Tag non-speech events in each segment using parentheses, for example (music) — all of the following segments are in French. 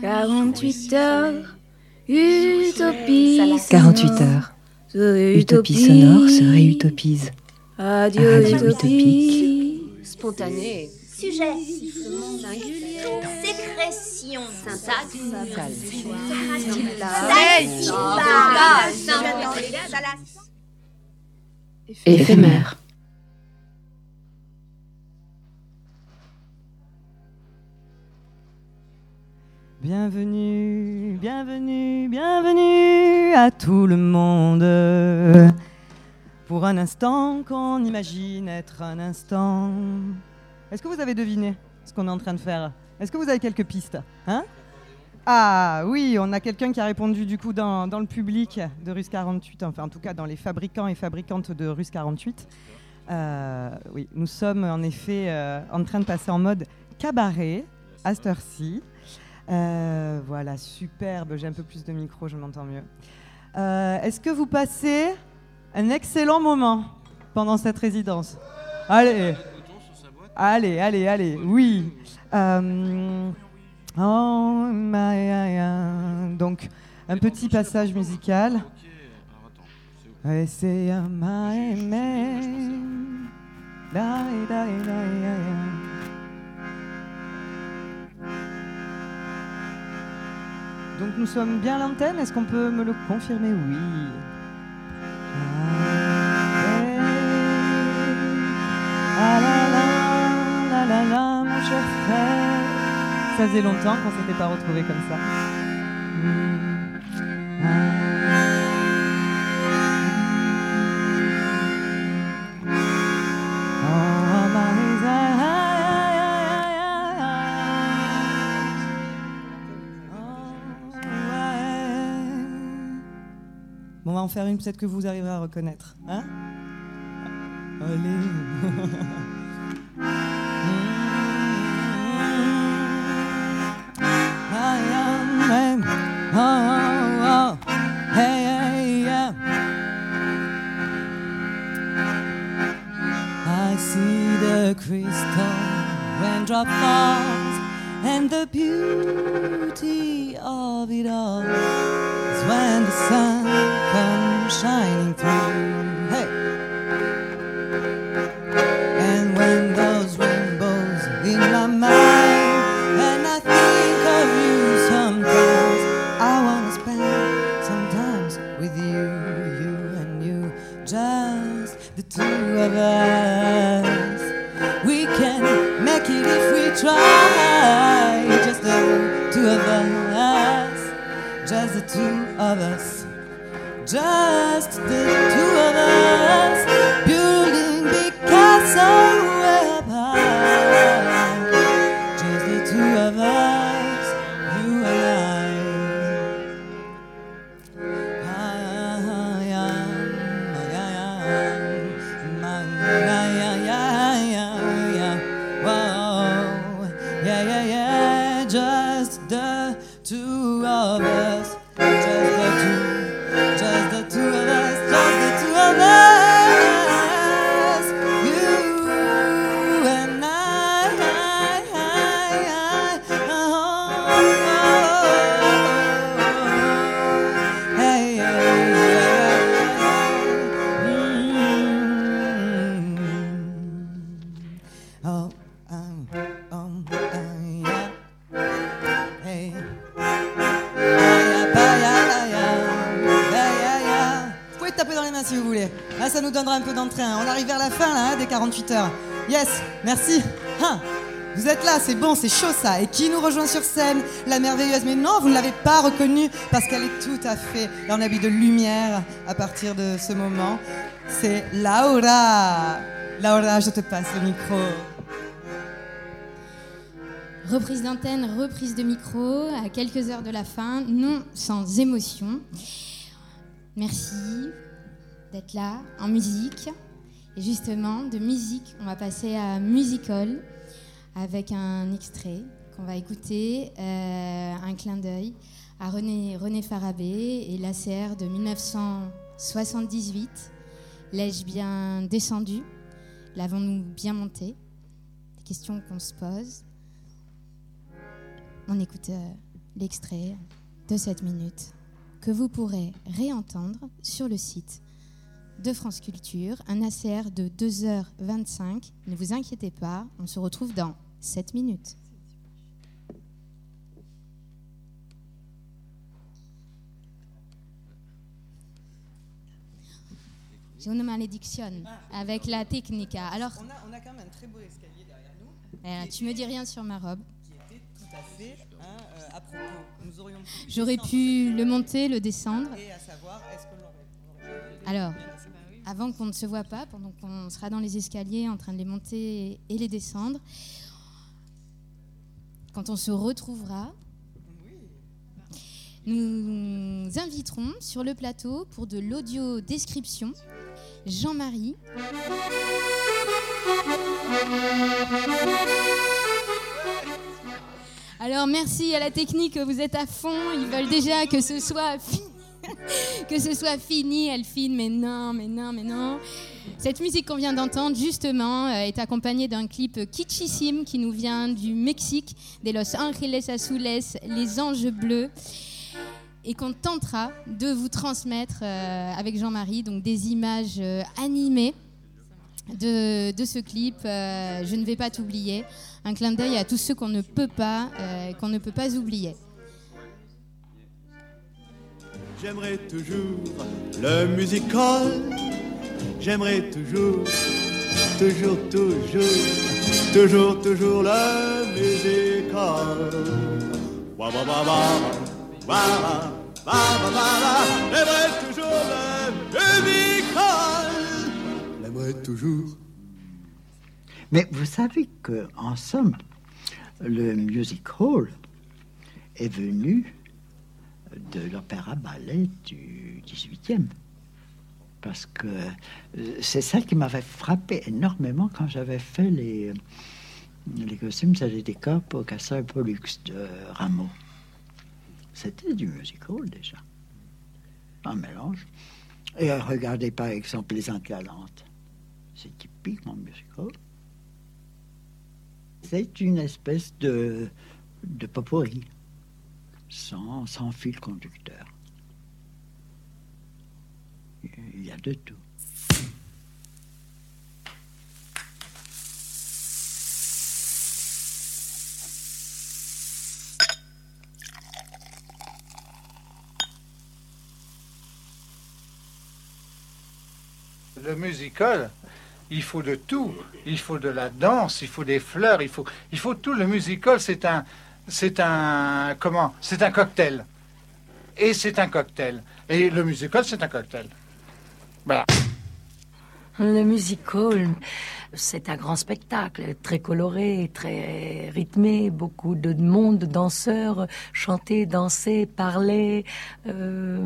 48 heures, utopie. 48 heures. Utopie sonore se réutopise. Adieu, Radio utopie. Spontané. Sujet. Sécrétion. Syntaxe. Éphémère. Bienvenue, bienvenue, bienvenue à tout le monde. Pour un instant qu'on imagine être un instant. Est-ce que vous avez deviné ce qu'on est en train de faire? Est-ce que vous avez quelques pistes hein? Ah oui, on a quelqu'un qui a répondu du coup dans, le public de Russe 48, enfin en tout cas dans les fabricants et fabricantes de Russe 48. Euh, oui, nous sommes en effet euh, en train de passer en mode cabaret à cette heure-ci. Euh, voilà, superbe. J'ai un peu plus de micro, je m'entends mieux. Euh, Est-ce que vous passez un excellent moment pendant cette résidence? Allez, allez, allez, allez, oui. Euh, oh, my. Donc, un petit passage musical. Donc nous sommes bien à l'antenne, est-ce qu'on peut me le confirmer? Oui. Ah. Ah. Ça faisait longtemps qu'on s'était pas retrouvés comme ça. Ah. En faire une peut-être que vous arriverez à reconnaître. Hein? (laughs) and the beauty of it all is when the sun comes shining through. Hey, and when those rainbows in my mind, and I think of you sometimes, I wanna spend sometimes with you, you and you, just the two of us. We can make it if we try, two of us, just the two of us, just the two of us, building Picasso apart, 48 heures. Yes, merci. Hein, vous êtes là, c'est bon, c'est chaud ça. Et qui nous rejoint sur scène La merveilleuse. Mais non, vous ne l'avez pas reconnue parce qu'elle est tout à fait en habit de lumière à partir de ce moment. C'est Laura. Laura, je te passe le micro. Reprise d'antenne, reprise de micro, à quelques heures de la fin, non sans émotion. Merci d'être là en musique. Et justement, de musique, on va passer à Musical avec un extrait qu'on va écouter, euh, un clin d'œil à René, René Farabé et l'ACR de 1978. L'ai-je bien descendu L'avons-nous bien monté? Des questions qu'on se pose. On écoute euh, l'extrait de cette minute que vous pourrez réentendre sur le site de France Culture, un ACR de 2h25. Ne vous inquiétez pas, on se retrouve dans 7 minutes. J'ai une malédiction avec la Technica. Alors, On a, on a quand même un très beau escalier derrière nous euh, tu me dis rien sur ma robe. qui était tout à fait hein, euh, à propos. Nous aurions pu J'aurais pu le monter, le descendre. et à savoir, est-ce qu'on l'aurait on l'aurait fait Alors, avant qu'on ne se voit pas, pendant qu'on sera dans les escaliers en train de les monter et les descendre, quand on se retrouvera, nous inviterons sur le plateau pour de l'audio description Jean-Marie. Alors merci à la technique, vous êtes à fond, ils veulent déjà que ce soit fini. (laughs) que ce soit fini, elle filme, mais non, mais non, mais non. Cette musique qu'on vient d'entendre, justement, euh, est accompagnée d'un clip kitschissime qui nous vient du Mexique, des Los Angeles Azules, Les Anges Bleus, et qu'on tentera de vous transmettre euh, avec Jean-Marie, donc des images euh, animées de, ce clip. Je ne vais pas t'oublier. Un clin d'œil à tous ceux qu'on ne peut pas, qu'on ne peut pas oublier. J'aimerais toujours le musical. J'aimerais toujours, toujours, toujours, toujours, toujours le musical. Wa ba. J'aimerais toujours le musical. J'aimerais toujours. Mais vous savez que, en somme, le music hall est venu de l'opéra ballet du 18e. Parce que euh, c'est ça qui m'avait frappé énormément quand j'avais fait les, les costumes et les décors pour Castor Pollux de Rameau. C'était du music hall déjà. Un mélange. Et regardez par exemple les Galantes. C'est typiquement music hall. C'est une espèce de, de potpourri, sans, fil conducteur. Il y a de tout. Le musical, il faut de tout. Il faut de la danse, il faut des fleurs, il faut, il faut tout. Le musical, c'est un, c'est un, comment? C'est un cocktail. Et c'est un cocktail. Et le musical, c'est un cocktail. Voilà. Le musical, c'est un grand spectacle, très coloré, très rythmé, beaucoup de monde, de danseurs, chanter, danser, parler. euh,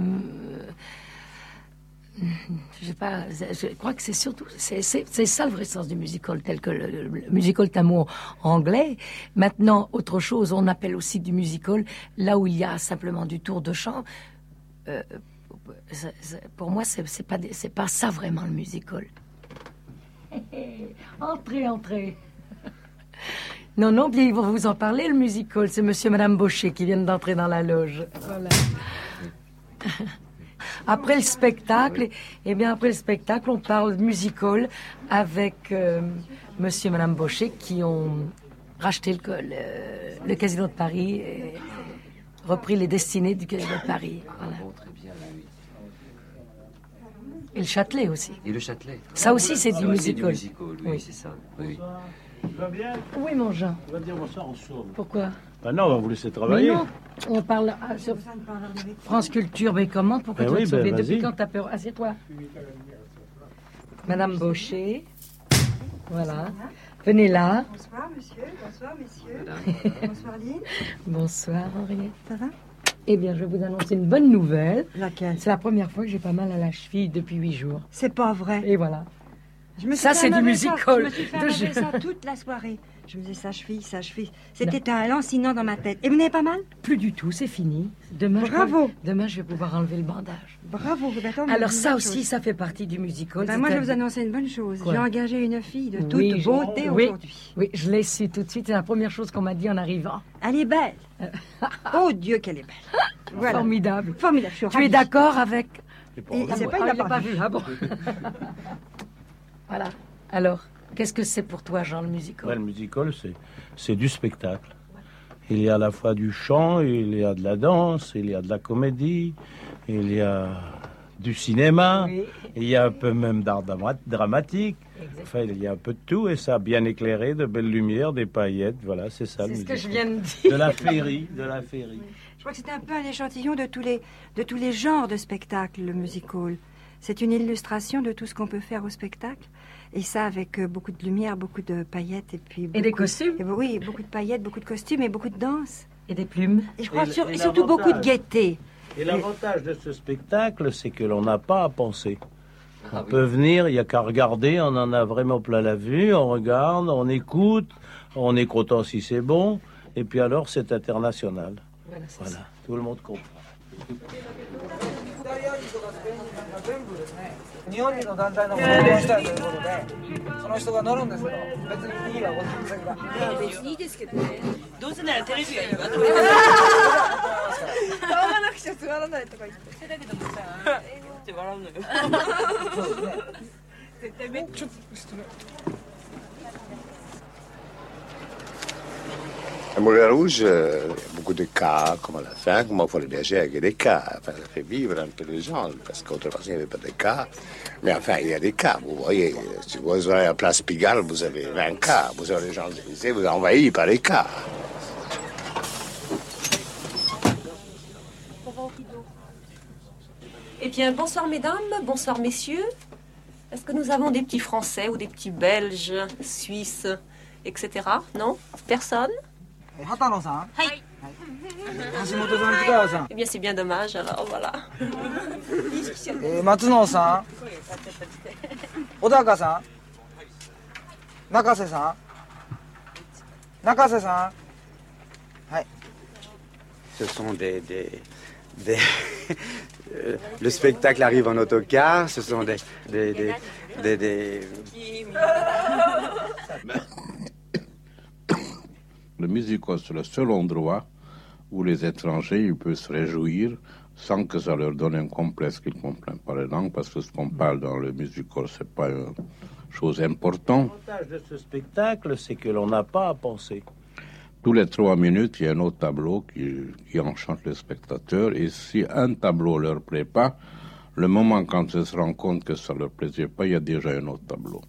je sais pas, je crois que c'est surtout, c'est ça le vrai sens du musical, tel que le, le- musical est un mot anglais. Maintenant, autre chose, on appelle aussi du musical là où il y a simplement du tour de chant. Euh, pour moi, c'est pas, c'est pas ça vraiment le musical. (laughs) entrez, entrez. (laughs) Non, non, bien, ils vont vous en parler, le musical. C'est monsieur et madame Baucher qui viennent d'entrer dans la loge. Voilà. (laughs) Après le spectacle, eh bien, après le spectacle, on parle musical avec euh, monsieur et madame Baucher qui ont racheté le, le Casino de Paris et repris les destinées du Casino de Paris. Voilà. Et le Châtelet aussi. Et le Châtelet. Ça aussi, c'est du musical. oui, Oui. c'est ça. Oui. Tu vas bien Oui, mon Jean. Tu vas dire bonsoir en sourd. Pourquoi? Ben non, on va vous laisser Mais travailler. non, on parle ah, sur France Culture. Mais comment Pourquoi Ben tu vas oui, te ben sauver Depuis quand t'as peur Assieds-toi. Madame Baucher. Voilà. Venez là. Bonsoir monsieur, bonsoir messieurs. bonsoir Lynn. Bonsoir, Henriette. Ça va? Eh bien, je vais vous annoncer une bonne nouvelle. Laquelle? C'est la première fois que j'ai pas mal à la cheville depuis huit jours. C'est pas vrai. Et voilà. Je me suis Ça, c'est du musical. Je me suis fait De jeu. sort toute la soirée. Je me disais, sa cheville, sa cheville. C'était un lancinant dans ma tête. Et vous n'avez pas mal? Plus du tout, c'est fini. Demain, Bravo. Je, demain, je vais pouvoir enlever le bandage. Bravo, Roberto. Alors ça aussi, ça fait partie du musical. Ben, moi, je vais vous annoncer une bonne chose. J'ai engagé une fille de toute Oui, beauté oui, aujourd'hui. Oui, je l'ai su tout de suite. C'est la première chose qu'on m'a dit en arrivant. Elle est belle. (laughs) oh Dieu, qu'elle est belle. Voilà. Formidable. Formidable. Je suis Tu es d'accord avec Et c'est pas, il Ah, l'a pas vu. Ah bon. (laughs) voilà. Alors, qu'est-ce que c'est pour toi, Jean, le musical? Ouais, le musical, c'est, c'est du spectacle. Il y a à la fois du chant, il y a de la danse, il y a de la comédie, il y a du cinéma, Oui. il y a un peu même d'art dramatique. Enfin, il y a un peu de tout et ça, bien éclairé, de belles lumières, des paillettes, voilà, c'est ça. C'est ce que je viens de dire. De la féerie, de la féerie. Je crois que c'était un peu un échantillon de tous les, de tous les genres de spectacles, le musical. C'est une illustration de tout ce qu'on peut faire au spectacle? Et ça, avec euh, beaucoup de lumière, beaucoup de paillettes et puis. Et des costumes et Oui, beaucoup de paillettes, beaucoup de costumes et beaucoup de danse. Et des plumes. Et je crois Et sur- le- et et surtout beaucoup de gaieté. Et l'avantage de ce spectacle, c'est que l'on n'a pas à penser. On peut venir, il n'y a qu'à regarder, on en a vraiment plein la vue, on regarde, on écoute, on est content si c'est bon, et puis alors c'est international. Voilà, tout le monde comprend. 日本人の団体の訪問したいということでその人が乗るんですけど別にいいわごめんなさい別にいいですけどね。どうせならテレビがいいわと買わなくちゃつまらないとか言って。それだけどもさ笑うのよ絶対めちょっと失礼 À Moulin Rouge, euh, il y a beaucoup de cas, comme à la fin, comment il faut les berger avec des cas. Enfin, ça fait vivre un peu les gens, parce qu'autrefois, il n'y avait pas de cas. Mais enfin, il y a des cas. Vous voyez, si vous allez à la place Pigalle, vous avez 20 cas. Vous avez les Champs-Élysées, vous êtes envahi par les cas. Eh bien, bonsoir mesdames, bonsoir messieurs. Est-ce que nous avons des petits Français ou des petits Belges, Suisses, etc. Non? Personne? え 畑野さんはい橋本さん塚川さん Eh bien, c'est bien dommage, alors voilà. えー松野さん小高さん中瀬さん中瀬さんはい Ce sont des. des, (laughs) des- euh, le spectacle arrive en autocar, ce sont des. des, des, des- des- (laughs) Le musical, c'est le seul endroit où les étrangers ils peuvent se réjouir sans que ça leur donne un complexe qu'ils ne comprennent pas les langues, parce que ce qu'on parle dans le musical, c'est pas une chose importante. L'avantage de ce spectacle, c'est que l'on n'a pas à penser. Tous les trois minutes, il y a un autre tableau qui, qui enchante les spectateurs, et si un tableau leur plaît pas, le moment quand ils se rendent compte que ça leur plaisait pas, il y a déjà un autre tableau.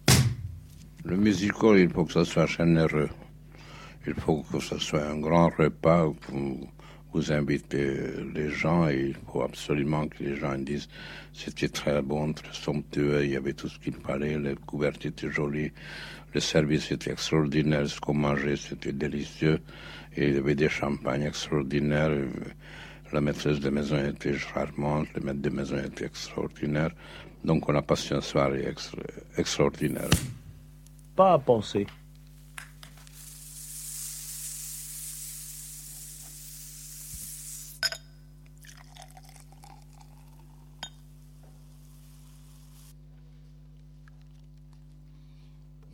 Le musical, il faut que ça soit généreux. Il faut que ce soit un grand repas où vous, invitez les gens et il faut absolument que les gens disent c'était très bon, très somptueux, il y avait tout ce qu'il fallait, les couvertures étaient jolies, le service était extraordinaire, ce qu'on mangeait c'était délicieux et il y avait des champagnes extraordinaires. La maîtresse de maison était charmante, le maître de maison était extraordinaire. Donc on a passé une soirée extra- extraordinaire. Pas à penser.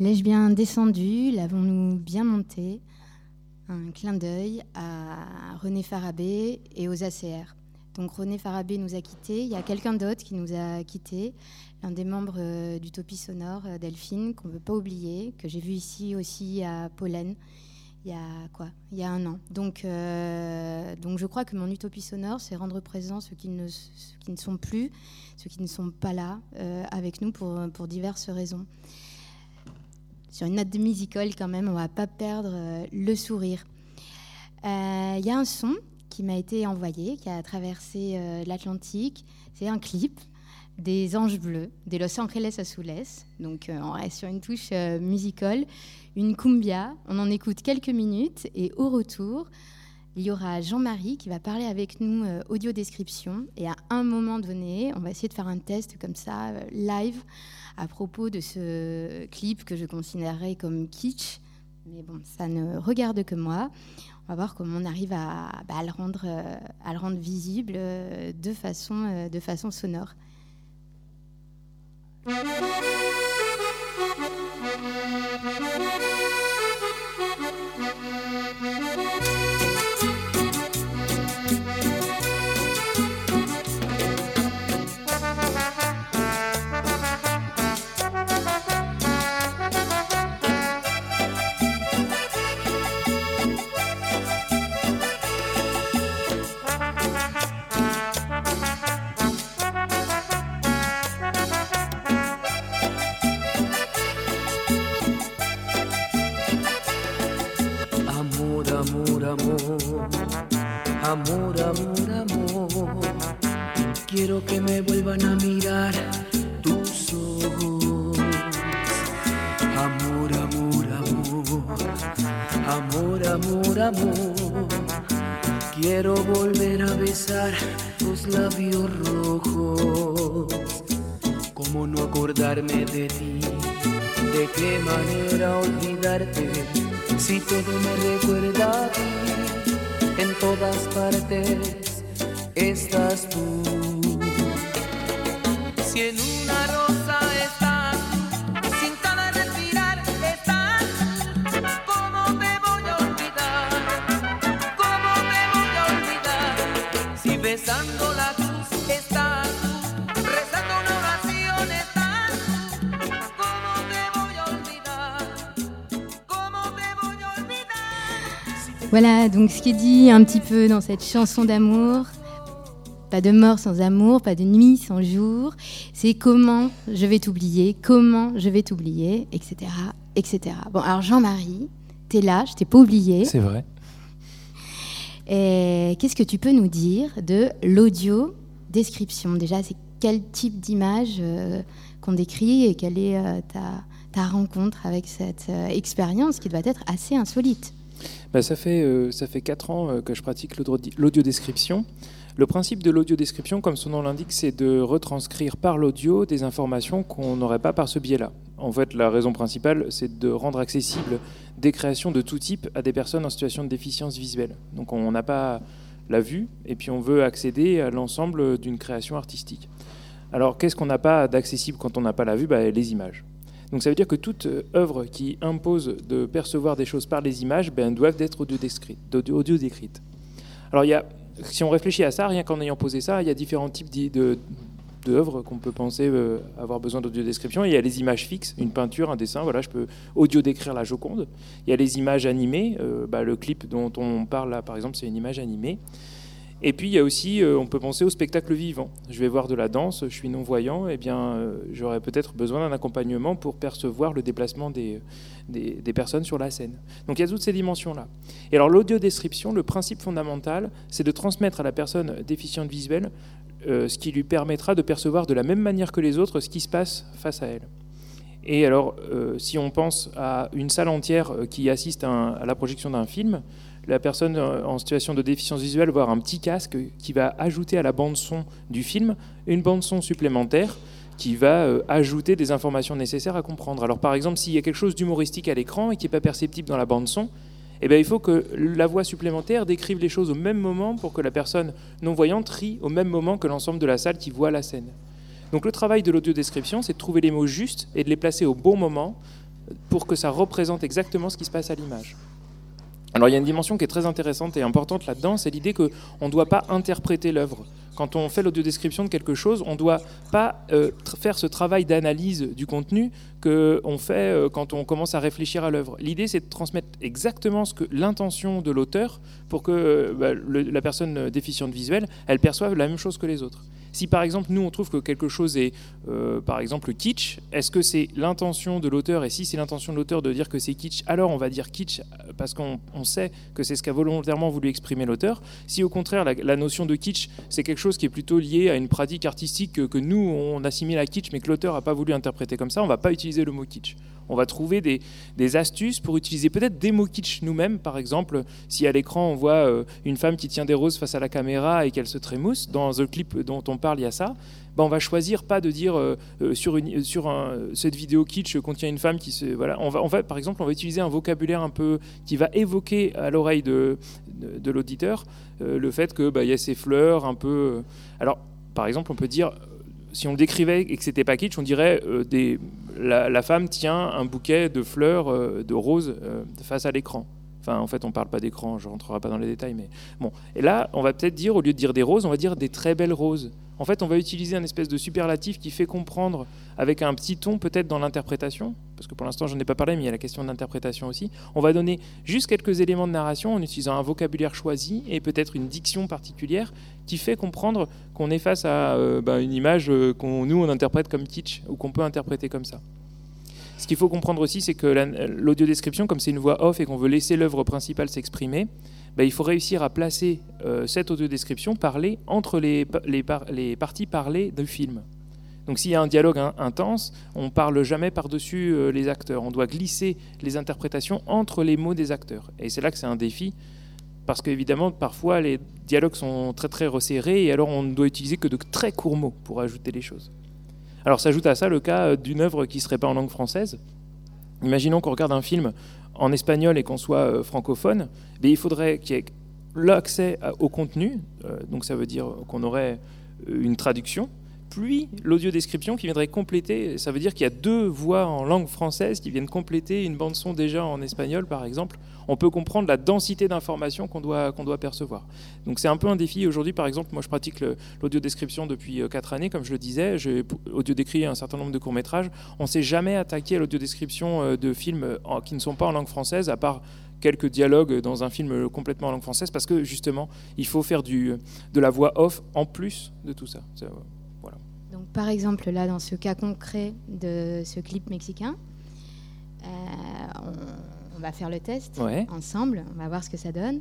L'ai-je bien descendu L'avons-nous bien monté Un clin d'œil à René Farabé et aux ACR. Donc René Farabé nous a quittés. Il y a quelqu'un d'autre qui nous a quittés, l'un des membres euh, d'Utopie Sonore, euh, Delphine, qu'on ne veut pas oublier, que j'ai vu ici aussi à Pollen, il y a quoi? Il y a un an. Donc, euh, donc je crois que mon Utopie Sonore, c'est rendre présent ceux qui ne, qui ne sont plus, ceux qui ne sont pas là avec nous pour, pour diverses raisons sur une note de musical quand même, on va pas perdre euh, le sourire. Euh, Il y a un son qui m'a été envoyé, qui a traversé euh, l'Atlantique. C'est un clip des Anges Bleus, des Los Angeles Azules. Donc on reste sur une touche euh, musical, une cumbia. On en écoute quelques minutes et au retour, il y aura Jean-Marie qui va parler avec nous audio description. Et à un moment donné, on va essayer de faire un test comme ça, live, à propos de ce clip que je considérerais comme kitsch, Mais bon, ça ne regarde que moi. On va voir comment on arrive à, bah, à le, rendre, euh, le rendre visible euh, euh, de façon sonore. Voilà, donc ce qui est dit un petit peu dans cette chanson d'amour, pas de mort sans amour, pas de nuit sans jour, c'est comment je vais t'oublier, comment je vais t'oublier, etc., etc. Bon, alors Jean-Marie, t'es là, je t'ai pas oublié. C'est vrai. Et qu'est-ce que tu peux nous dire de l'audio description? Déjà, c'est quel type d'image euh, qu'on décrit et quelle est euh, ta, ta rencontre avec cette euh, expérience qui doit être assez insolite? Bah, ça, fait, ça fait 4 ans que je pratique l'audio- l'audiodescription. Le principe de l'audiodescription, comme son nom l'indique, c'est de retranscrire par l'audio des informations qu'on n'aurait pas par ce biais-là. En fait, la raison principale, c'est de rendre accessible des créations de tout type à des personnes en situation de déficience visuelle. Donc on n'a pas la vue, et puis on veut accéder à l'ensemble d'une création artistique. Alors qu'est-ce qu'on n'a pas d'accessible quand on n'a pas la vue? Bah, Les images. Donc ça veut dire que toute œuvre qui impose de percevoir des choses par les images ben, doivent être audio-décrites. audio- audio-décrites. Alors il y a, si on réfléchit à ça, rien qu'en ayant posé ça, il y a différents types d'œuvres qu'on peut penser euh, avoir besoin d'audio-description. Il y a les images fixes, une peinture, un dessin, voilà, je peux audio-décrire la Joconde. Il y a les images animées, euh, bah, le clip dont on parle là, par exemple, c'est une image animée. Et puis il y a aussi, euh, on peut penser au spectacle vivant. Je vais voir de la danse, je suis non-voyant, et bien euh, j'aurais peut-être besoin d'un accompagnement pour percevoir le déplacement des, des, personnes sur la scène. Donc il y a toutes ces dimensions-là. Et alors l'audio-description, le principe fondamental, c'est de transmettre à la personne déficiente visuelle euh, ce qui lui permettra de percevoir de la même manière que les autres ce qui se passe face à elle. Et alors, si on pense à une salle entière qui assiste à la projection d'un film, la personne euh, en situation de déficience visuelle va un petit casque qui va ajouter à la bande son du film une bande son supplémentaire qui va euh, ajouter des informations nécessaires à comprendre. Alors par exemple, s'il y a quelque chose d'humoristique à l'écran et qui n'est pas perceptible dans la bande son, eh bien, il faut que la voix supplémentaire décrive les choses au même moment pour que la personne non-voyante rie au même moment que l'ensemble de la salle qui voit la scène. Donc le travail de l'audiodescription, c'est de trouver les mots justes et de les placer au bon moment pour que ça représente exactement ce qui se passe à l'image. Alors il y a une dimension qui est très intéressante et importante là-dedans, c'est l'idée qu'on ne doit pas interpréter l'œuvre. Quand on fait l'audiodescription de quelque chose, on ne doit pas euh, faire ce travail d'analyse du contenu qu'on fait euh, quand on commence à réfléchir à l'œuvre. L'idée, c'est de transmettre exactement ce que l'intention de l'auteur pour que euh, bah, la personne déficiente visuelle, elle perçoive la même chose que les autres. Si par exemple nous on trouve que quelque chose est euh, par exemple kitsch, est-ce que c'est l'intention de l'auteur et si c'est l'intention de l'auteur de dire que c'est kitsch, alors on va dire kitsch euh, parce qu'on on sait que c'est ce qu'a volontairement voulu exprimer l'auteur. Si au contraire la, notion de kitsch c'est quelque chose qui est plutôt lié à une pratique artistique que, que nous on assimile à kitsch mais que l'auteur n'a pas voulu interpréter comme ça, on va pas utiliser le mot kitsch. On va trouver des, astuces pour utiliser peut-être des mots kitsch nous-mêmes. Par exemple, si à l'écran on voit euh, une femme qui tient des roses face à la caméra et qu'elle se trémousse, dans le clip dont on parle, il y a ça. Ben, on va choisir pas de dire euh, euh, sur, un- cette vidéo kitsch contient une femme qui se voilà va, va par exemple on va utiliser un vocabulaire un peu qui va évoquer à l'oreille de, l'auditeur le fait que bah, il y a ces fleurs un peu alors par exemple on peut dire si on le décrivait et que c'était pas kitsch, on dirait des, la, femme tient un bouquet de fleurs euh, de roses euh, face à l'écran. Enfin, en fait, on parle pas d'écran, je rentrerai pas dans les détails, mais bon. Et là, on va peut-être dire, au lieu de dire des roses, on va dire des très belles roses. En fait, on va utiliser un espèce de superlatif qui fait comprendre, avec un petit ton peut-être dans l'interprétation, parce que pour l'instant, je n'en ai pas parlé, mais il y a la question de l'interprétation aussi. On va donner juste quelques éléments de narration en utilisant un vocabulaire choisi et peut-être une diction particulière qui fait comprendre qu'on est face à euh, bah, une image euh, qu'on nous on interprète comme kitsch ou qu'on peut interpréter comme ça. Ce qu'il faut comprendre aussi, c'est que la- l'audiodescription, comme c'est une voix off et qu'on veut laisser l'œuvre principale s'exprimer, bah, il faut réussir à placer euh, cette audiodescription parlée entre les, les parties parlées du film. Donc s'il y a un dialogue in- intense, on parle jamais par-dessus euh, les acteurs. On doit glisser les interprétations entre les mots des acteurs. Et c'est là que c'est un défi, parce qu'évidemment, parfois, les dialogues sont très très resserrés, et alors on ne doit utiliser que de très courts mots pour ajouter les choses. Alors s'ajoute à ça le cas euh, d'une œuvre qui serait pas en langue française. Imaginons qu'on regarde un film en espagnol et qu'on soit euh, francophone, mais il faudrait qu'il y ait l'accès au contenu, donc ça veut dire qu'on aurait une traduction, puis l'audiodescription qui viendrait compléter, ça veut dire qu'il y a deux voix en langue française qui viennent compléter une bande son déjà en espagnol par exemple. On peut comprendre la densité d'informations qu'on doit, percevoir. Donc c'est un peu un défi aujourd'hui par exemple, moi je pratique l'audiodescription depuis 4 années, comme je le disais, j'ai audiodécrit un certain nombre de courts-métrages. On ne s'est jamais attaqué à l'audiodescription euh, de films euh, qui ne sont pas en langue française, à part quelques dialogues dans un film complètement en langue française, parce que justement, il faut faire de la voix off en plus de tout ça. Ça, euh, voilà. Donc, par exemple, là, dans ce cas concret de ce clip mexicain, euh, on, on va faire le test Ouais. ensemble. On va voir ce que ça donne.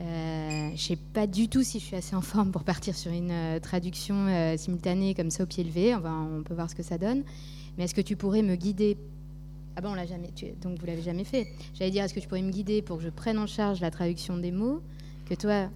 Euh, je sais pas du tout si je suis assez en forme pour partir sur une euh, traduction euh, simultanée comme ça au pied levé. On, peut voir ce que ça donne. Mais est-ce que tu pourrais me guider? Ah bon, on l'a jamais. tu- donc vous l'avez jamais fait. J'allais dire, est-ce que tu pourrais me guider pour que je prenne en charge la traduction des mots, que toi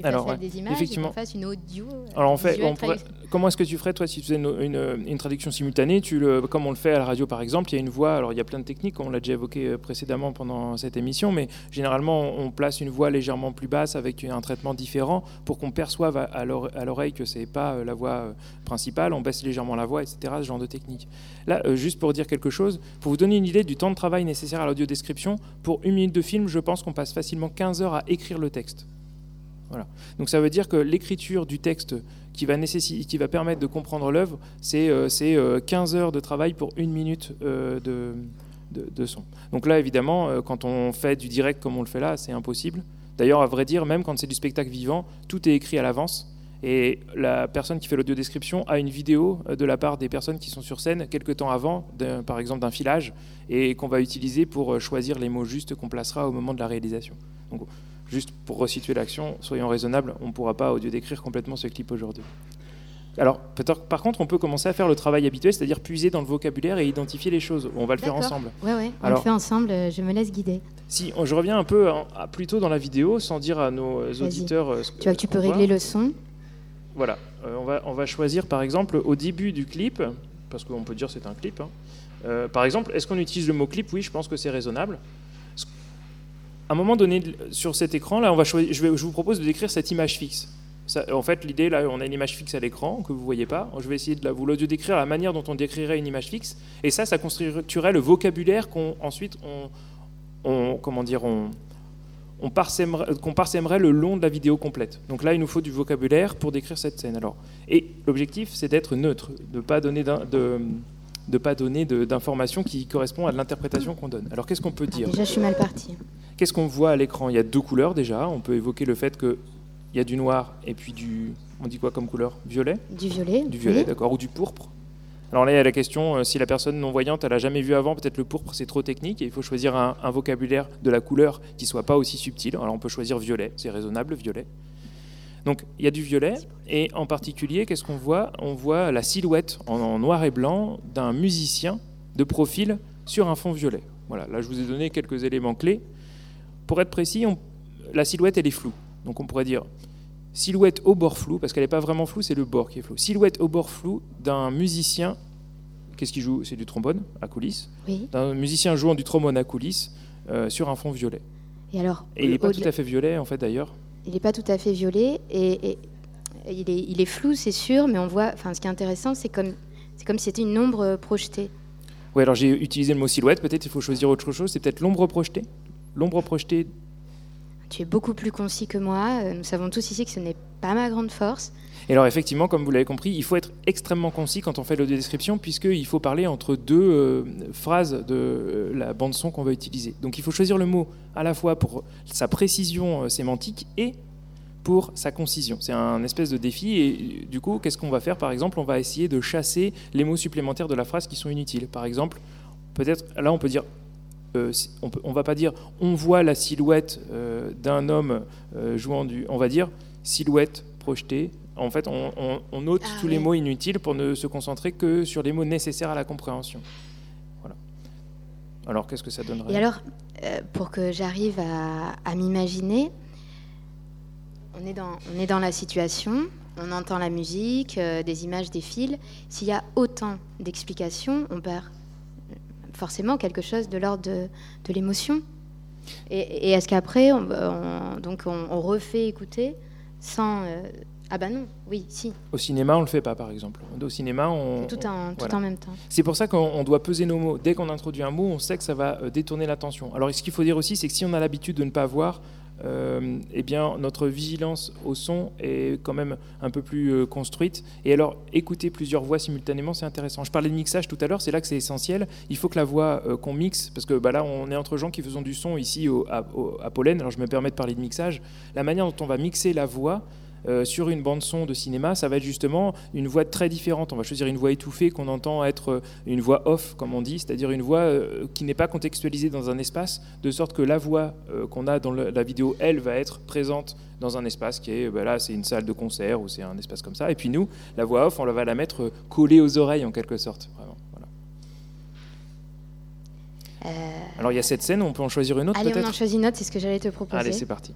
tu fasses Alors, ouais, des images, et effectivement. qu'on fasse une audio. euh, Alors en fait, on pourrait- comment est-ce que tu ferais toi si tu faisais une, une- une traduction simultanée tu le, Comme on le fait à la radio par exemple, il y a une voix, alors il y a plein de techniques, on l'a déjà évoqué euh, précédemment pendant cette émission, mais généralement on place une voix légèrement plus basse avec un traitement différent pour qu'on perçoive à- à l'ore- à l'oreille que c'est pas euh, la voix principale, on baisse légèrement la voix, etc. Ce genre de technique. Là, juste pour dire quelque chose, pour vous donner une idée du temps de travail nécessaire à l'audiodescription, pour une minute de film, je pense qu'on passe facilement 15 heures à écrire le texte. Donc ça veut dire que l'écriture du texte qui va, qui va permettre de comprendre l'œuvre, c'est euh, c'est, euh, 15 heures de travail pour une minute euh, de, son. Donc là, évidemment, euh, quand on fait du direct comme on le fait là, c'est impossible. D'ailleurs, à vrai dire, même quand c'est du spectacle vivant, tout est écrit à l'avance. Et la personne qui fait l'audiodescription a une vidéo de la part des personnes qui sont sur scène quelques temps avant, par exemple d'un filage, et qu'on va utiliser pour choisir les mots justes qu'on placera au moment de la réalisation. Donc, juste pour resituer l'action, soyons raisonnables, on ne pourra pas audio décrire complètement ce clip aujourd'hui. Alors, par contre, on peut commencer à faire le travail habituel, c'est-à-dire puiser dans le vocabulaire et identifier les choses. On va le faire ensemble. Ouais, ouais, on Alors, le fait ensemble. euh, Je me laisse guider. si je reviens un peu en- à- plus tôt dans la vidéo, sans dire à nos euh, auditeurs. euh, Tu vois que tu peux voit. régler le son. Voilà, Euh, on, va, on va choisir par exemple au début du clip, parce qu'on peut dire c'est un clip. hein. Euh, par exemple, est-ce qu'on utilise le mot clip? Oui, je pense que c'est raisonnable. À un moment donné, sur cet écran, là, on va choisir, je, vous propose de décrire cette image fixe. Ça- en fait, l'idée, là, on a une image fixe à l'écran que vous voyez pas. Je vais essayer de la, vous l'audio décrire la manière dont on décrirait une image fixe. Et ça, ça constituerait le vocabulaire qu'on ensuite on, on- comment dire, on, parsèmerait, qu'on parsèmerait le long de la vidéo complète. Donc là, il nous faut du vocabulaire pour décrire cette scène. Alors, et l'objectif, c'est d'être neutre, de ne pas donner d'un- de, de pas donner d'informations qui correspondent à l'interprétation qu'on donne. Alors, qu'est-ce qu'on peut dire Déjà, je suis mal partie. Qu'est-ce qu'on voit à l'écran? Il y a deux couleurs déjà. On peut évoquer le fait qu'il y a du noir et puis du. On dit quoi comme couleur? Violet? Du violet. Du violet, oui. d'accord. Ou du pourpre? Alors là, il y a la question euh, si la personne non-voyante, elle a jamais vu avant, peut-être le pourpre, c'est trop technique et il faut choisir un, un vocabulaire de la couleur qui soit pas aussi subtil. Alors on peut choisir violet, c'est raisonnable, violet. Donc il y a du violet et en particulier, qu'est-ce qu'on voit? On voit la silhouette en, en noir et blanc d'un musicien de profil sur un fond violet. Voilà, là je vous ai donné quelques éléments clés. Pour être précis, on- la silhouette elle est floue. Donc on pourrait dire silhouette au bord flou, parce qu'elle n'est pas vraiment floue, c'est le bord qui est flou. Silhouette au bord flou d'un musicien, qu'est-ce qu'il joue? C'est du trombone à coulisses. Oui. D'un musicien jouant du trombone à coulisses euh, sur un fond violet. Et alors, Et il n'est pas tout à fait violet en fait d'ailleurs. Il n'est pas tout à fait violet et, il, est, il est flou, c'est sûr, mais on voit. Enfin, ce qui est intéressant, c'est comme c'est comme si c'était une ombre projetée. Oui, alors j'ai utilisé le mot silhouette, peut-être il faut choisir autre chose, c'est peut-être l'ombre projetée? L'ombre projetée, Tu es beaucoup plus concis que moi. euh, Nous savons tous ici que ce n'est pas ma grande force. Et alors effectivement, comme vous l'avez compris, il faut être extrêmement concis quand on fait l'audiodescription, puisqu'il faut parler entre deux euh, phrases de euh, la bande son qu'on va utiliser. Donc il faut choisir le mot à la fois pour sa précision sémantique et pour sa concision. C'est un espèce de défi et du coup, qu'est-ce qu'on va faire? Par exemple, on va essayer de chasser les mots supplémentaires de la phrase qui sont inutiles. Par exemple, peut-être là on peut dire euh, on, peut- on va pas dire on voit la silhouette euh, d'un homme euh, jouant du. On va dire silhouette projetée. En fait, on, on- on note tous les mots inutiles pour ne se concentrer que sur les mots nécessaires à la compréhension. Voilà. Alors, qu'est-ce que ça donnerait? Et alors, pour que j'arrive à, à m'imaginer, on est, dans, on est dans la situation, on entend la musique, des images défilent. S'il y a autant d'explications, on perd forcément quelque chose de l'ordre de, l'émotion. Et, est-ce qu'après, on, on- donc on, on refait écouter sans... ah bah non, oui, si, Au cinéma, on le fait pas, par exemple. Au cinéma, on. tout, en, tout voilà. en même temps. C'est pour ça qu'on on doit peser nos mots. Dès qu'on introduit un mot, on sait que ça va euh, détourner l'attention. Alors, ce qu'il faut dire aussi, c'est que si on a l'habitude de ne pas voir, euh, eh bien, notre vigilance au son est quand même un peu plus euh, construite. Et alors, écouter plusieurs voix simultanément, c'est intéressant. Je parlais de mixage tout à l'heure, c'est là que c'est essentiel. Il faut que la voix euh, qu'on mixe, parce que bah, là, on est entre gens qui faisons du son ici au- à, au- à Pollen, alors je me permets de parler de mixage. La manière dont on va mixer la voix, euh, sur une bande son de cinéma, ça va être justement une voix très différente. On va choisir une voix étouffée qu'on entend être euh, une voix off, comme on dit, c'est-à-dire une voix euh, qui n'est pas contextualisée dans un espace, de sorte que la voix euh, qu'on a dans le- la vidéo, elle, va être présente dans un espace qui est, ben là, c'est une salle de concert ou c'est un espace comme ça. Et puis nous, la voix off, on va la mettre collée aux oreilles en quelque sorte. Vraiment, voilà. Alors il y a cette scène, on peut en choisir une autre Allez, on en choisit une autre, c'est ce que j'allais te proposer. Allez, c'est parti.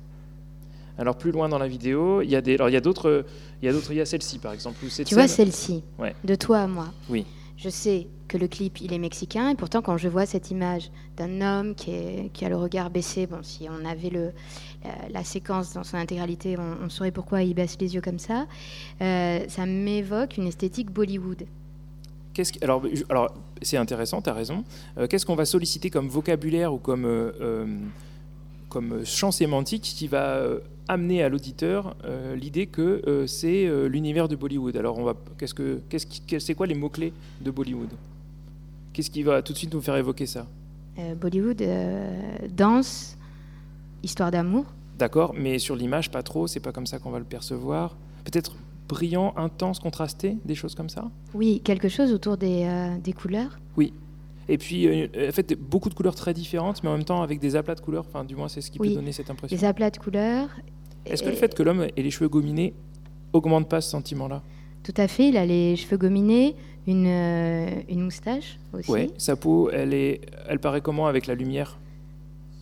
Alors plus loin dans la vidéo, il y a des, alors il y a d'autres, il y a d'autres, il y a celle-ci par exemple. cette Tu vois celle-ci, Ouais. de toi à moi. Oui. Je sais que le clip, il est mexicain, et pourtant, quand je vois cette image d'un homme qui, est- qui a le regard baissé, bon, si on avait le, la, la séquence dans son intégralité, on, on saurait pourquoi il baisse les yeux comme ça. Euh, ça m'évoque une esthétique Bollywood. Alors, alors c'est intéressant, tu as raison. Euh, Qu'est-ce qu'on va solliciter comme vocabulaire ou comme, euh, euh, comme champ sémantique qui va amener à l'auditeur euh, l'idée que euh, c'est euh, l'univers de Bollywood Alors, on va, qu'est-ce que, qu'est-ce qui- c'est quoi les mots-clés de Bollywood? Qu'est-ce qui va tout de suite nous faire évoquer ça? Bollywood, danse, histoire d'amour. D'accord, mais sur l'image, pas trop, c'est pas comme ça qu'on va le percevoir. Peut-être brillant, intense, contrasté, des choses comme ça? Oui, quelque chose autour des, des couleurs. Oui. Et puis, euh, en fait, beaucoup de couleurs très différentes, mais en même temps avec des aplats de couleurs. Enfin, du moins, c'est ce qui oui, peut donner cette impression. des aplats de couleurs. Est-ce que le fait que l'homme ait les cheveux gominés augmente pas ce sentiment-là? Tout à fait, il a les cheveux gominés, une, euh, une moustache aussi. Ouais. Sa peau, elle est, elle paraît comment avec la lumière?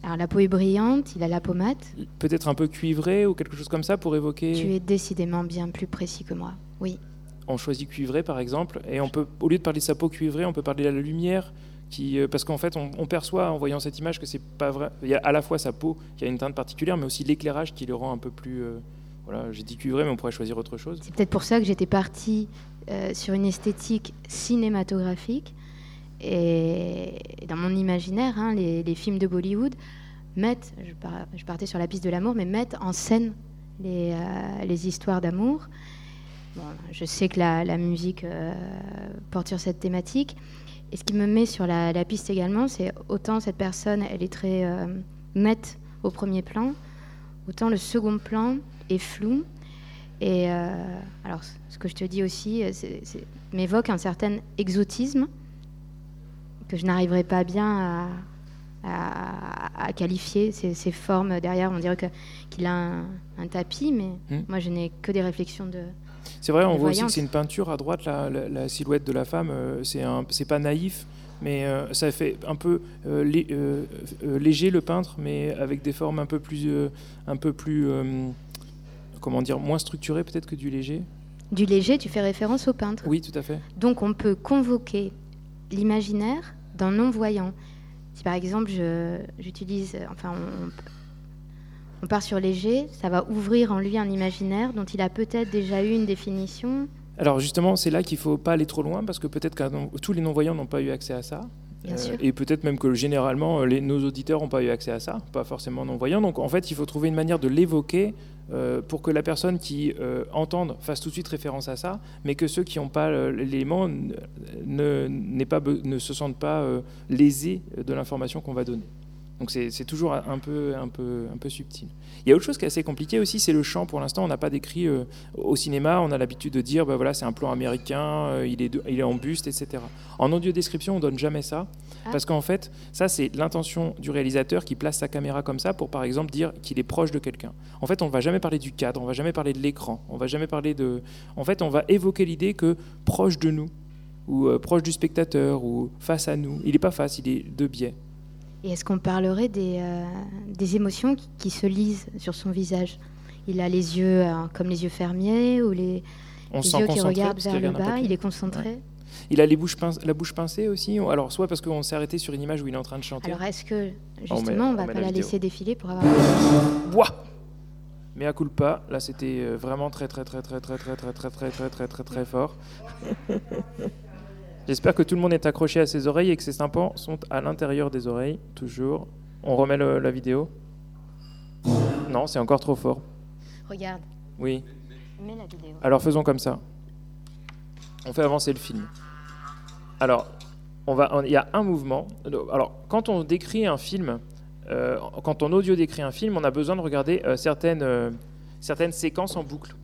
Alors la peau est brillante, il a la pommade. Peut-être un peu cuivré ou quelque chose comme ça pour évoquer. Tu es décidément bien plus précis que moi. Oui. On choisit cuivré par exemple, et on peut, au lieu de parler de sa peau cuivrée, on peut parler de la lumière, euh, parce qu'en fait, on, perçoit en voyant cette image que c'est pas vrai. Il y a à la fois sa peau qui a une teinte particulière, mais aussi l'éclairage qui le rend un peu plus. euh, voilà, j'ai dit cuivré, mais on pourrait choisir autre chose. C'est peut-être pour ça que j'étais partie euh, sur une esthétique cinématographique. Et dans mon imaginaire, hein, les, films de Bollywood mettent, je, par- je partais sur la piste de l'amour, mais mettent en scène les, histoires d'amour. Bon, je sais que la, musique porte sur cette thématique. Et ce qui me met sur la, la piste également, c'est autant cette personne, elle est très euh, nette au premier plan, autant le second plan est flou. Et euh, alors, ce que je te dis aussi, euh, c'est- m'évoque un certain exotisme que je n'arriverai pas bien à, à- à qualifier. Ces, formes derrière, on dirait qu'il a un, un tapis, mais Hmm. moi, je n'ai que des réflexions de. C'est vrai, on voit aussi que c'est une peinture à droite, la, la- la silhouette de la femme. euh, c'est c'est pas naïf. mais euh, ça fait un peu euh, lé- léger le peintre, mais avec des formes un peu plus, un peu plus, comment dire, moins structurées peut-être que du léger. Du léger, tu fais référence au peintre. Oui, tout à fait. Donc on peut convoquer l'imaginaire d'un non-voyant. Si par exemple j'utilise, enfin on, on part sur léger, ça va ouvrir en lui un imaginaire dont il a peut-être déjà eu une définition. Alors justement, c'est là qu'il faut pas aller trop loin parce que peut-être que tous les non-voyants n'ont pas eu accès à ça. Euh, et peut-être même que généralement euh, les, nos auditeurs n'ont pas eu accès à ça, pas forcément non-voyants. Donc en fait, il faut trouver une manière de l'évoquer euh, pour que la personne qui euh, entende fasse tout de suite référence à ça, mais que ceux qui n'ont pas l'élément ne, ne, ne se sentent pas lésés de l'information qu'on va donner. Donc c'est toujours un peu, un, peu, un peu subtil. Il y a autre chose qui est assez compliqué aussi, c'est le chant. Pour l'instant, on n'a pas décrit euh, au cinéma, on a l'habitude de dire, bah voilà, c'est un plan américain, euh, il, est de- il est en buste, etc. En audio description, on donne jamais ça, Ah. parce qu'en fait, ça c'est l'intention du réalisateur qui place sa caméra comme ça pour, par exemple, dire qu'il est proche de quelqu'un. En fait, on ne va jamais parler du cadre, on va jamais parler de l'écran, on va jamais parler de. En fait, on va évoquer l'idée que proche de nous, ou euh, proche du spectateur, ou face à nous, il n'est pas face, il est de biais. Et est-ce qu'on parlerait des, euh, des émotions qui, qui se lisent sur son visage Il a les yeux euh, comme les yeux fermés ou les, On yeux qui regardent vers le bas. Il est concentré Ouais. Il a les bouches pince- la bouche pincée aussi. Alors, soit parce qu'on s'est arrêté sur une image où il est en train de chanter. Alors est-ce que on met- justement on on va met pas la laisser défiler pour avoir Bois Mais à culpa, là c'était euh, vraiment très très très très très très très très très très très très très fort. J'espère que tout le monde est accroché à ses oreilles et que ses tympans sont à l'intérieur des oreilles, toujours. On remet le- la vidéo. Non, c'est encore trop fort. Regarde. Oui. Mets la vidéo. Alors faisons comme ça. On fait avancer le film. Alors, on va, on- il y a un mouvement. Alors, quand on décrit un film, euh, quand on audio décrit un film, on a besoin de regarder euh, certaines, euh, certaines séquences en boucle.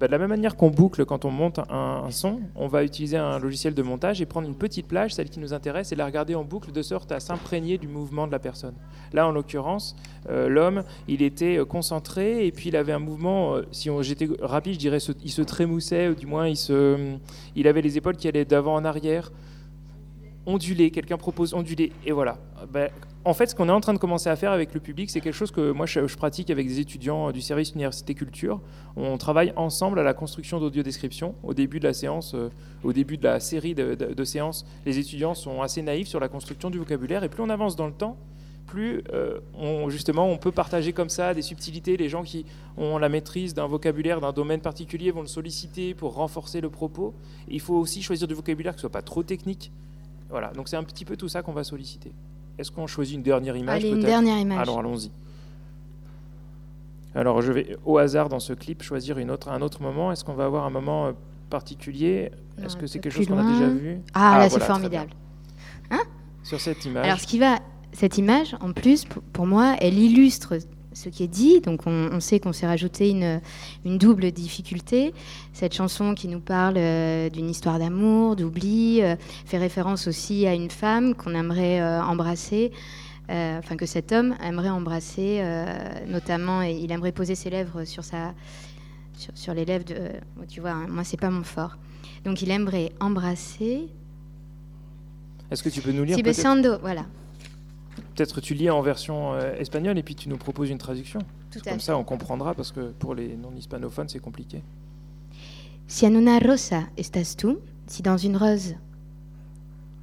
Bah, de la même manière qu'on boucle quand on monte un, son, on va utiliser un logiciel de montage et prendre une petite plage, celle qui nous intéresse, et la regarder en boucle de sorte à s'imprégner du mouvement de la personne. Là, en l'occurrence, euh, l'homme, il était euh, concentré et puis il avait un mouvement, euh, si j'étais rapide, je dirais, se- il se trémoussait, ou du moins il, se, il avait les épaules qui allaient d'avant en arrière, ondulé, quelqu'un propose ondulé, et voilà. Ben, en fait, ce qu'on est en train de commencer à faire avec le public, c'est quelque chose que moi je, je pratique avec des étudiants euh, du service Université Culture. On travaille ensemble à la construction d'audio-description. Au début de la séance, euh, au début de la série de, séances, les étudiants sont assez naïfs sur la construction du vocabulaire, et plus on avance dans le temps, plus euh, on, justement on peut partager comme ça des subtilités. Les gens qui ont la maîtrise d'un vocabulaire, d'un domaine particulier vont le solliciter pour renforcer le propos. Et il faut aussi choisir du vocabulaire qui ne soit pas trop technique. Voilà, donc c'est un petit peu tout ça qu'on va solliciter. Est-ce qu'on choisit une dernière image Allez, une dernière image. Alors allons-y. Alors je vais au hasard dans ce clip choisir une autre, un autre moment. Est-ce qu'on va avoir un moment euh, particulier? Est-ce Non, que c'est quelque chose qu'on a déjà vu? Ah, là, c'est voilà, très formidable. Hein? Sur cette image. Alors, ce qui va, cette image, en plus, pour moi, elle illustre ce qui est dit. Donc, on, on sait qu'on s'est rajouté une, une double difficulté. Cette chanson qui nous parle euh, d'une histoire d'amour, d'oubli, euh, fait référence aussi à une femme qu'on aimerait euh, embrasser. Enfin, que cet homme aimerait embrasser, notamment, et il aimerait poser ses lèvres sur sa, sur, sur les lèvres de. tu vois, hein, moi, c'est pas mon fort. Donc, il aimerait embrasser. Est-ce que tu peux nous lire Si peut-être? Besando, voilà. Peut-être tu lis en version euh, espagnole et puis tu nous proposes une traduction. Tout à Comme fait. ça, on comprendra parce que pour les non-hispanophones, c'est compliqué. Si en una rosa estás tú, si dans une rose,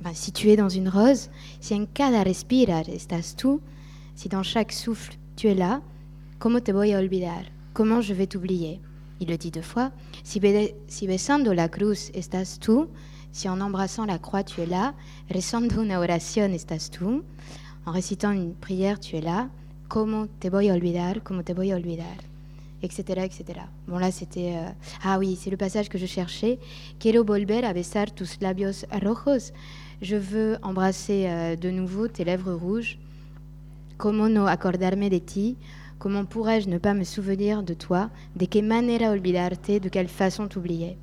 enfin, si tu es dans une rose, si en cada respirar estás tú, si dans chaque souffle tu es là, como te voy a olvidar? Comment je vais t'oublier? Il le dit deux fois. Si, be- si besando la cruz estás tú, si en embrassant la croix tu es là, rezando una oración estás tú, en récitant une prière tu es là, como te voy a olvidar, como te voy a olvidar? Etc., etc. Bon là c'était... euh, Ah oui, c'est le passage que je cherchais. Quiero volver a besar tus labios rojos. Je veux embrasser euh, de nouveau tes lèvres rouges. Como no acordarme de ti? Comment pourrais-je ne pas me souvenir de toi? De qué manera olvidarte? De quelle façon t'oublier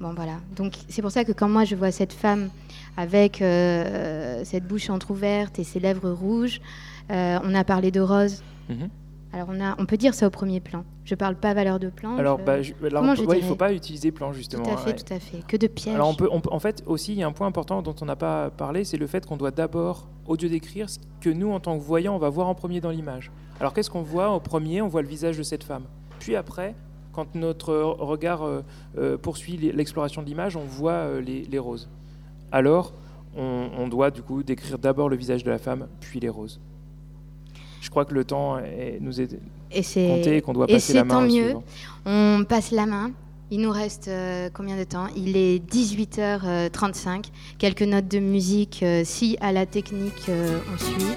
Bon voilà. Donc c'est pour ça que quand moi je vois cette femme avec euh, cette bouche entr'ouverte et ses lèvres rouges, euh, on a parlé de rose. Mhm. Alors on, a, on peut dire ça au premier plan. Je parle pas valeur de planche. Alors, euh, bah, je ouais, il ne faut pas utiliser plan, justement. Tout à fait, ouais. tout à fait. Que de pièges. Alors, on peut, on peut- en fait, aussi, il y a un point important dont on n'a pas parlé, c'est le fait qu'on doit d'abord audio décrire ce que nous, en tant que voyants, on va voir en premier dans l'image. Alors, qu'est-ce qu'on voit au premier? On voit le visage de cette femme. Puis après, quand notre regard euh, euh, poursuit l'exploration de l'image, on voit euh, les, les roses. Alors, on, on doit du coup décrire d'abord le visage de la femme, puis les roses. Je crois que le temps est- nous est Et compté et qu'on doit et passer la c'est main tant mieux. On passe la main. Il nous reste euh, combien de temps? Il est 18h35. Quelques notes de musique. euh, si à la technique euh, on suit.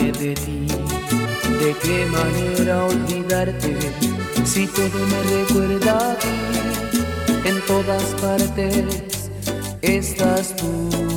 De ti? ¿De qué manera olvidarte? Si todo me recuerda a ti, en todas partes estás tú.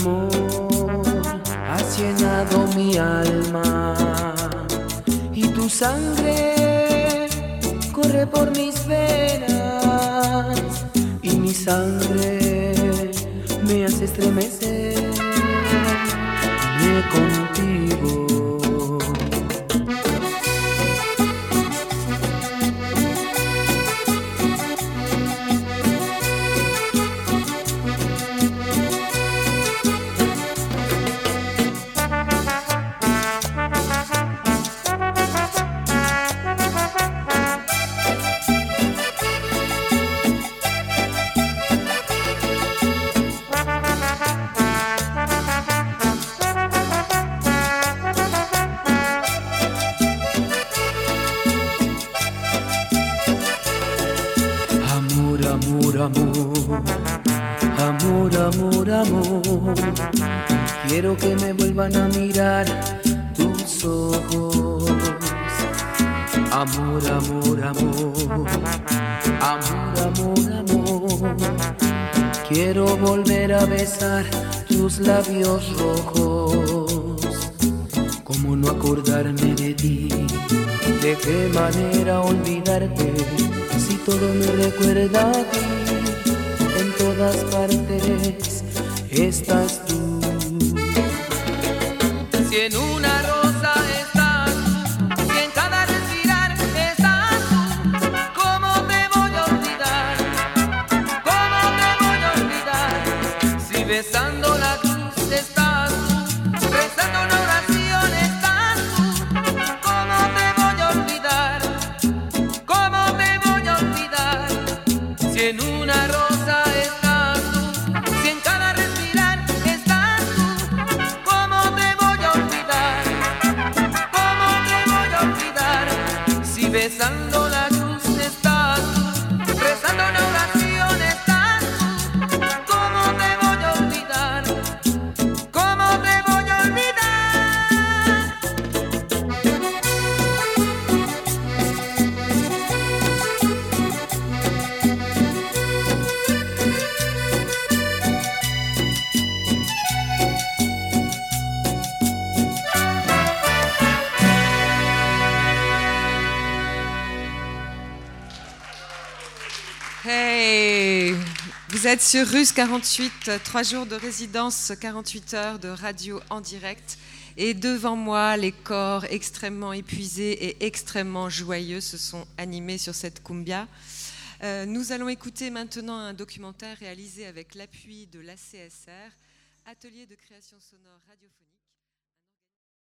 Amor has llenado mi alma y tu sangre corre por mis venas y mi sangre me hace estremecer contigo. Tus labios rojos. ¿Cómo no acordarme de ti? ¿De qué manera olvidarte? Si todo me recuerda a ti, sur Russe 48, euh, trois jours de résidence, 48 heures de radio en direct. Et devant moi, les corps extrêmement épuisés et extrêmement joyeux se sont animés sur cette cumbia. Euh, nous allons écouter maintenant un documentaire réalisé avec l'appui de l'ACSR, Atelier de création sonore radiophonique.